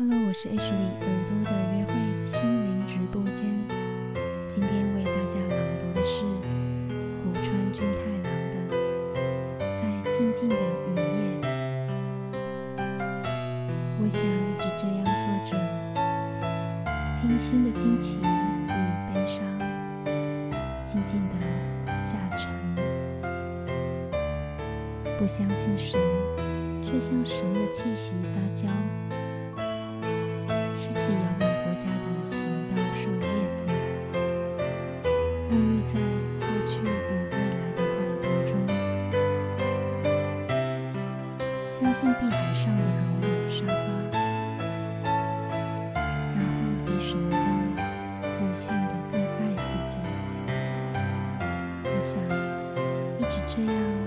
Hello，我是 H 里耳朵的约会心灵直播间。今天为大家朗读的是古川俊太郎的《在静静的雨夜》。我想一直这样坐着，听心的惊奇与悲伤，静静的下沉。不相信神，却向神的气息撒娇。拾起遥远国家的行道树叶子，沐浴在过去与未来的幻灯中，相信碧海上的柔软沙发，然后比什么都无限的更爱自己。我想，一直这样。